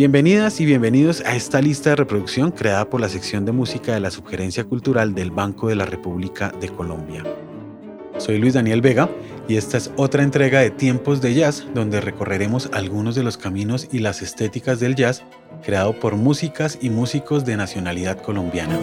Bienvenidas y bienvenidos a esta lista de reproducción creada por la sección de música de la Subgerencia Cultural del Banco de la República de Colombia. Soy Luis Daniel Vega y esta es otra entrega de Tiempos de Jazz donde recorreremos algunos de los caminos y las estéticas del jazz creado por músicas y músicos de nacionalidad colombiana.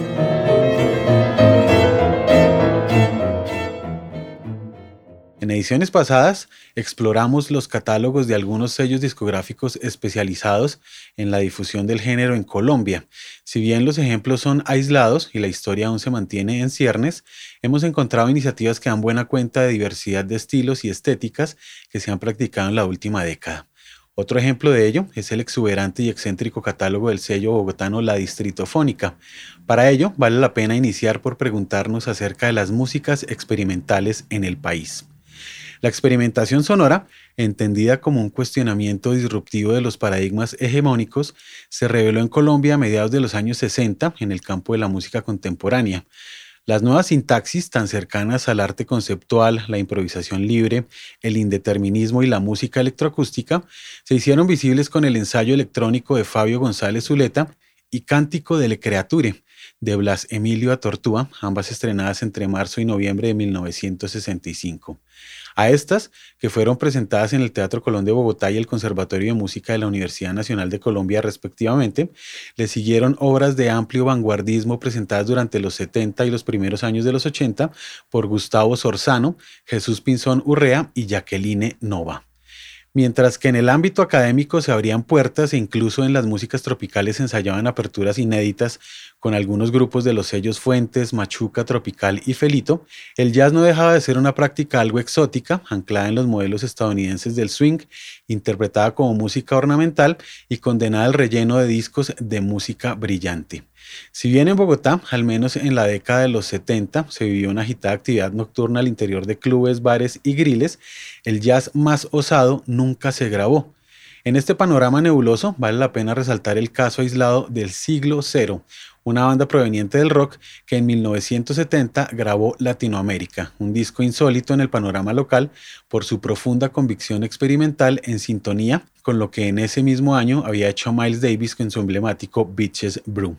En ediciones pasadas exploramos los catálogos de algunos sellos discográficos especializados en la difusión del género en Colombia. Si bien los ejemplos son aislados y la historia aún se mantiene en ciernes, hemos encontrado iniciativas que dan buena cuenta de diversidad de estilos y estéticas que se han practicado en la última década. Otro ejemplo de ello es el exuberante y excéntrico catálogo del sello bogotano La Distritofónica. Para ello, vale la pena iniciar por preguntarnos acerca de las músicas experimentales en el país. La experimentación sonora, entendida como un cuestionamiento disruptivo de los paradigmas hegemónicos, se reveló en Colombia a mediados de los años 60 en el campo de la música contemporánea. Las nuevas sintaxis tan cercanas al arte conceptual, la improvisación libre, el indeterminismo y la música electroacústica se hicieron visibles con el ensayo electrónico de Fabio González Zuleta y Cántico de le Creature de Blas Emilio Atortúa, ambas estrenadas entre marzo y noviembre de 1965. A estas, que fueron presentadas en el Teatro Colón de Bogotá y el Conservatorio de Música de la Universidad Nacional de Colombia respectivamente, le siguieron obras de amplio vanguardismo presentadas durante los 70 y los primeros años de los 80 por Gustavo Sorzano, Jesús Pinzón Urrea y Jacqueline Nova. Mientras que en el ámbito académico se abrían puertas e incluso en las músicas tropicales se ensayaban aperturas inéditas con algunos grupos de los sellos Fuentes, Machuca, Tropical y Felito, el jazz no dejaba de ser una práctica algo exótica, anclada en los modelos estadounidenses del swing, interpretada como música ornamental y condenada al relleno de discos de música brillante. Si bien en Bogotá, al menos en la década de los 70, se vivió una agitada actividad nocturna al interior de clubes, bares y griles, el jazz más osado nunca se grabó. En este panorama nebuloso vale la pena resaltar el caso aislado del siglo cero, una banda proveniente del rock que en 1970 grabó Latinoamérica, un disco insólito en el panorama local por su profunda convicción experimental en sintonía con lo que en ese mismo año había hecho Miles Davis con su emblemático Bitches Brew.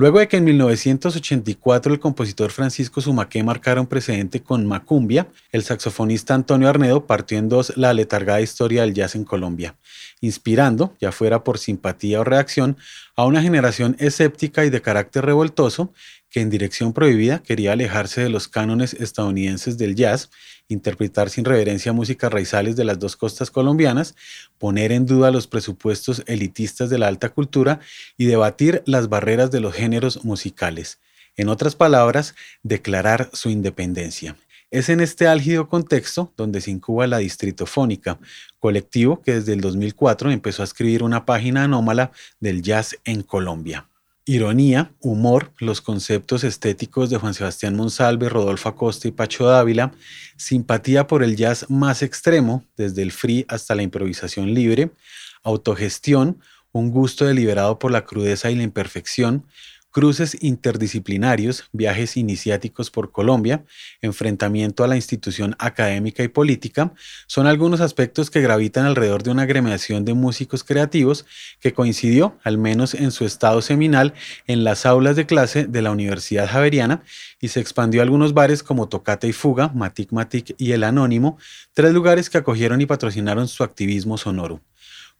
Luego de que en 1984 el compositor Francisco Sumaqué marcara un precedente con Macumbia, el saxofonista Antonio Arnedo partió en dos la letargada historia del jazz en Colombia, inspirando, ya fuera por simpatía o reacción, a una generación escéptica y de carácter revoltoso que en dirección prohibida quería alejarse de los cánones estadounidenses del jazz, interpretar sin reverencia música raizales de las dos costas colombianas, poner en duda los presupuestos elitistas de la alta cultura y debatir las barreras de los géneros musicales. En otras palabras, declarar su independencia. Es en este álgido contexto donde se incuba la Distritofónica, colectivo que desde el 2004 empezó a escribir una página anómala del jazz en Colombia. Ironía, humor, los conceptos estéticos de Juan Sebastián Monsalve, Rodolfo Acosta y Pacho Dávila, simpatía por el jazz más extremo, desde el free hasta la improvisación libre, autogestión, un gusto deliberado por la crudeza y la imperfección, cruces interdisciplinarios, viajes iniciáticos por Colombia, enfrentamiento a la institución académica y política, son algunos aspectos que gravitan alrededor de una agremiación de músicos creativos que coincidió, al menos en su estado seminal, en las aulas de clase de la Universidad Javeriana y se expandió a algunos bares como Tocata y Fuga, Matic Matic y El Anónimo, tres lugares que acogieron y patrocinaron su activismo sonoro.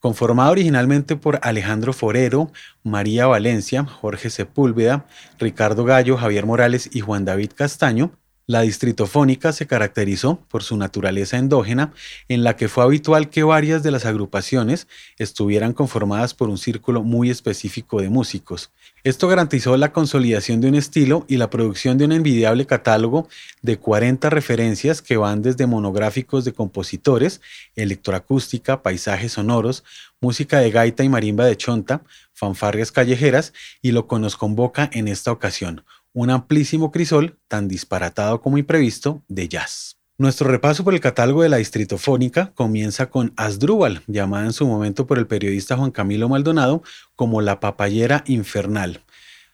Conformado originalmente por Alejandro Forero, María Valencia, Jorge Sepúlveda, Ricardo Gallo, Javier Morales y Juan David Castaño, la distritofónica se caracterizó por su naturaleza endógena, en la que fue habitual que varias de las agrupaciones estuvieran conformadas por un círculo muy específico de músicos. Esto garantizó la consolidación de un estilo y la producción de un envidiable catálogo de 40 referencias que van desde monográficos de compositores, electroacústica, paisajes sonoros, música de gaita y marimba de chonta, fanfarrias callejeras y lo que nos convoca en esta ocasión, un amplísimo crisol, tan disparatado como imprevisto, de jazz. Nuestro repaso por el catálogo de la distritofónica comienza con Asdrúbal, llamada en su momento por el periodista Juan Camilo Maldonado como la papayera infernal.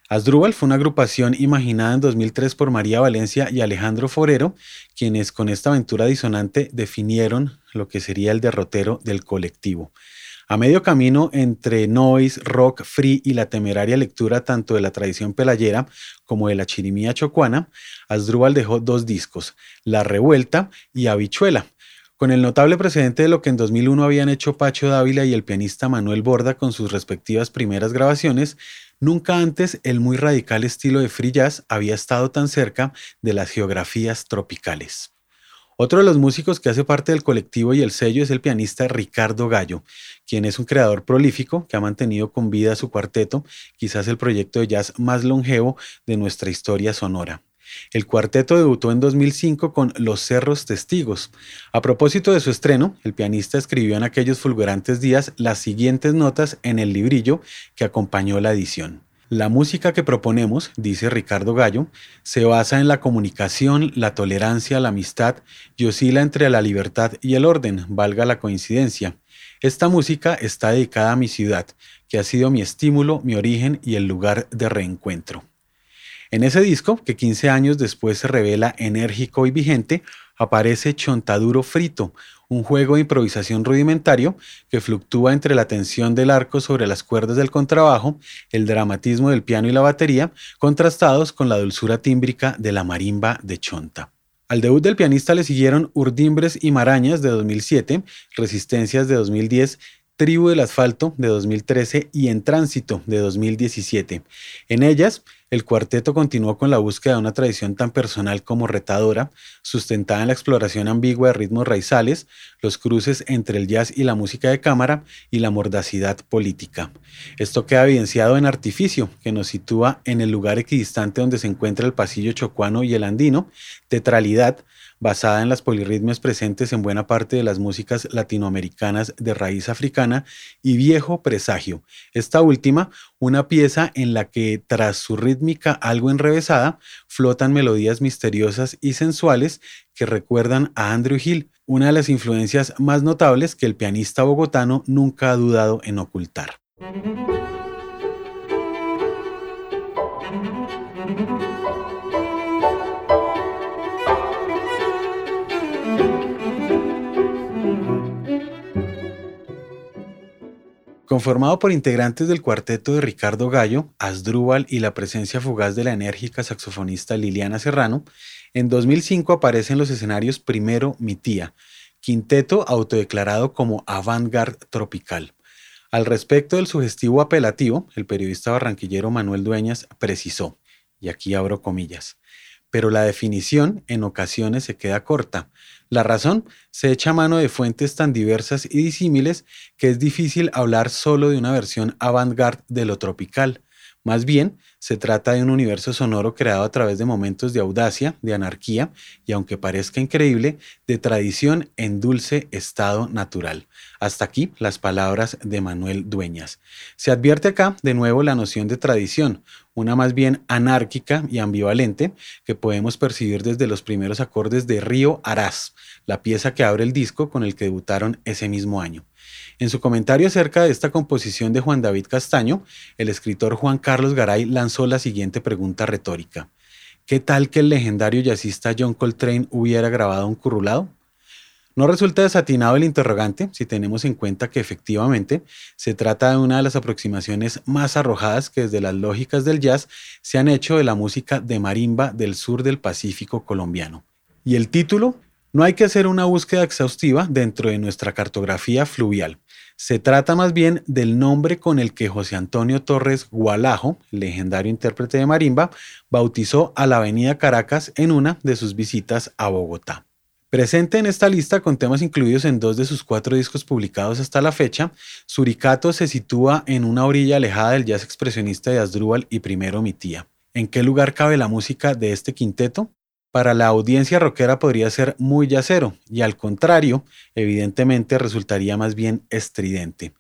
Asdrúbal fue una agrupación imaginada en 2003 por María Valencia y Alejandro Forero, quienes con esta aventura disonante definieron lo que sería el derrotero del colectivo. A medio camino entre noise, rock, free y la temeraria lectura tanto de la tradición pelayera como de la chirimía chocuana, Asdrúbal dejó dos discos, La Revuelta y Habichuela, con el notable precedente de lo que en 2001 habían hecho Pacho Dávila y el pianista Manuel Borda con sus respectivas primeras grabaciones, nunca antes el muy radical estilo de free jazz había estado tan cerca de las geografías tropicales. Otro de los músicos que hace parte del colectivo y el sello es el pianista Ricardo Gallo, quien es un creador prolífico que ha mantenido con vida su cuarteto, quizás el proyecto de jazz más longevo de nuestra historia sonora. El cuarteto debutó en 2005 con Los Cerros Testigos. A propósito de su estreno, el pianista escribió en aquellos fulgurantes días las siguientes notas en el librillo que acompañó la edición. La música que proponemos, dice Ricardo Gallo, se basa en la comunicación, la tolerancia, la amistad y oscila entre la libertad y el orden, valga la coincidencia. Esta música está dedicada a mi ciudad, que ha sido mi estímulo, mi origen y el lugar de reencuentro. En ese disco, que 15 años después se revela enérgico y vigente, aparece Chontaduro Frito, un juego de improvisación rudimentario que fluctúa entre la tensión del arco sobre las cuerdas del contrabajo, el dramatismo del piano y la batería, contrastados con la dulzura tímbrica de la marimba de Chonta. Al debut del pianista le siguieron Urdimbres y Marañas de 2007, Resistencias de 2010, Tribu del Asfalto de 2013 y En Tránsito de 2017. En ellas, el cuarteto continuó con la búsqueda de una tradición tan personal como retadora, sustentada en la exploración ambigua de ritmos raizales, los cruces entre el jazz y la música de cámara y la mordacidad política. Esto queda evidenciado en Artificio, que nos sitúa en el lugar equidistante donde se encuentra el pasillo chocuano y el andino, Tetralidad, basada en las polirritmias presentes en buena parte de las músicas latinoamericanas de raíz africana, y Viejo Presagio, esta última una pieza en la que tras su rítmica algo enrevesada flotan melodías misteriosas y sensuales que recuerdan a Andrew Hill, una de las influencias más notables que el pianista bogotano nunca ha dudado en ocultar. Conformado por integrantes del cuarteto de Ricardo Gallo, Asdrúbal y la presencia fugaz de la enérgica saxofonista Liliana Serrano, en 2005 aparece en los escenarios primero Mi Tía, quinteto autodeclarado como avant-garde tropical. Al respecto del sugestivo apelativo, el periodista barranquillero Manuel Dueñas precisó, y aquí abro comillas, pero la definición en ocasiones se queda corta. La razón se echa mano de fuentes tan diversas y disímiles que es difícil hablar solo de una versión avant-garde de lo tropical. Más bien, se trata de un universo sonoro creado a través de momentos de audacia, de anarquía y, aunque parezca increíble, de tradición en dulce estado natural. Hasta aquí las palabras de Manuel Dueñas. Se advierte acá de nuevo la noción de tradición, una más bien anárquica y ambivalente que podemos percibir desde los primeros acordes de Río Arás, la pieza que abre el disco con el que debutaron ese mismo año. En su comentario acerca de esta composición de Juan David Castaño, el escritor Juan Carlos Garay lanzó la siguiente pregunta retórica. ¿Qué tal que el legendario jazzista John Coltrane hubiera grabado un currulado? No resulta desatinado el interrogante si tenemos en cuenta que efectivamente se trata de una de las aproximaciones más arrojadas que desde las lógicas del jazz se han hecho de la música de marimba del sur del Pacífico colombiano. Y el título no hay que hacer una búsqueda exhaustiva dentro de nuestra cartografía fluvial. Se trata más bien del nombre con el que José Antonio Torres Gualajo, legendario intérprete de marimba, bautizó a la Avenida Caracas en una de sus visitas a Bogotá. Presente en esta lista con temas incluidos en dos de sus cuatro discos publicados hasta la fecha, Suricato se sitúa en una orilla alejada del jazz expresionista de Asdrúbal y primero mi tía. ¿En qué lugar cabe la música de este quinteto? Para la audiencia rockera podría ser muy yacero y al contrario, evidentemente resultaría más bien estridente.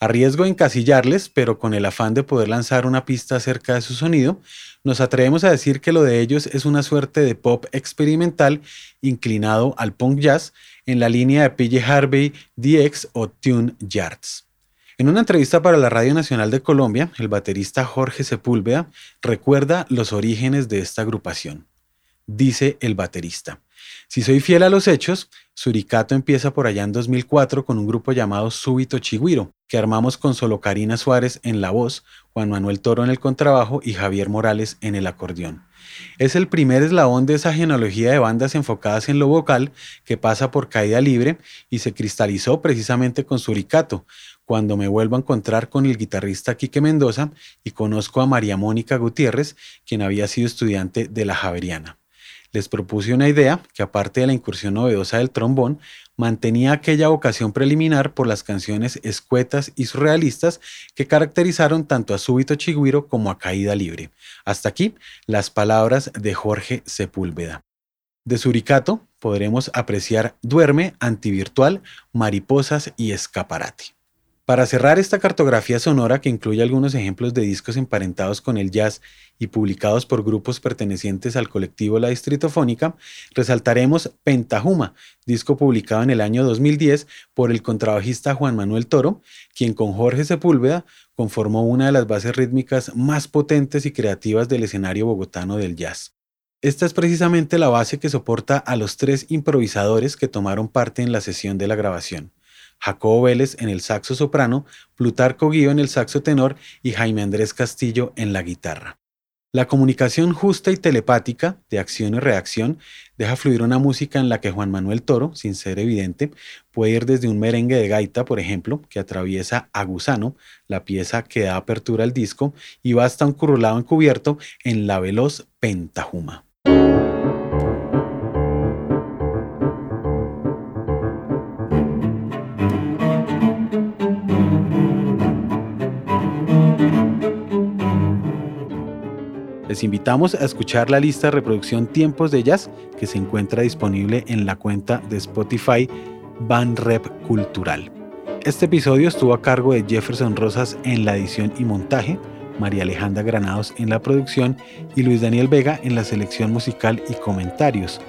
A riesgo de encasillarles, pero con el afán de poder lanzar una pista acerca de su sonido, nos atrevemos a decir que lo de ellos es una suerte de pop experimental inclinado al punk jazz en la línea de PJ Harvey, DX o Tune Yards. En una entrevista para la Radio Nacional de Colombia, el baterista Jorge Sepúlveda recuerda los orígenes de esta agrupación dice el baterista. Si soy fiel a los hechos, Suricato empieza por allá en 2004 con un grupo llamado Súbito Chigüiro, que armamos con solo Karina Suárez en la voz, Juan Manuel Toro en el contrabajo y Javier Morales en el acordeón. Es el primer eslabón de esa genealogía de bandas enfocadas en lo vocal que pasa por caída libre y se cristalizó precisamente con Suricato, cuando me vuelvo a encontrar con el guitarrista Quique Mendoza y conozco a María Mónica Gutiérrez, quien había sido estudiante de la Javeriana. Les propuse una idea que aparte de la incursión novedosa del trombón, mantenía aquella vocación preliminar por las canciones escuetas y surrealistas que caracterizaron tanto a Súbito Chigüiro como a Caída Libre. Hasta aquí las palabras de Jorge Sepúlveda. De Suricato podremos apreciar Duerme, Antivirtual, Mariposas y Escaparate. Para cerrar esta cartografía sonora que incluye algunos ejemplos de discos emparentados con el jazz y publicados por grupos pertenecientes al colectivo La Distritofónica, resaltaremos Pentajuma, disco publicado en el año 2010 por el contrabajista Juan Manuel Toro, quien con Jorge Sepúlveda conformó una de las bases rítmicas más potentes y creativas del escenario bogotano del jazz. Esta es precisamente la base que soporta a los tres improvisadores que tomaron parte en la sesión de la grabación. Jacobo Vélez en el saxo soprano, Plutarco Guío en el saxo tenor y Jaime Andrés Castillo en la guitarra. La comunicación justa y telepática, de acción y reacción, deja fluir una música en la que Juan Manuel Toro, sin ser evidente, puede ir desde un merengue de gaita, por ejemplo, que atraviesa a Gusano, la pieza que da apertura al disco, y va hasta un currulado encubierto en la veloz Pentajuma. Invitamos a escuchar la lista de reproducción Tiempos de Jazz que se encuentra disponible en la cuenta de Spotify Rep Cultural. Este episodio estuvo a cargo de Jefferson Rosas en la edición y montaje, María Alejandra Granados en la producción y Luis Daniel Vega en la selección musical y comentarios.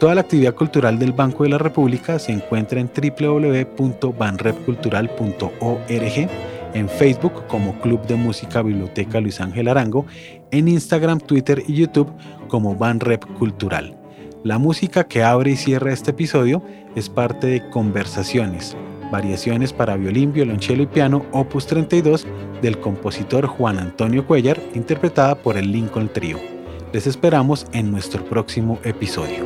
Toda la actividad cultural del Banco de la República se encuentra en www.banrepcultural.org en Facebook como Club de Música Biblioteca Luis Ángel Arango, en Instagram, Twitter y YouTube como Rep Cultural. La música que abre y cierra este episodio es parte de Conversaciones, variaciones para violín, violonchelo y piano opus 32 del compositor Juan Antonio Cuellar, interpretada por el Lincoln Trio. Les esperamos en nuestro próximo episodio.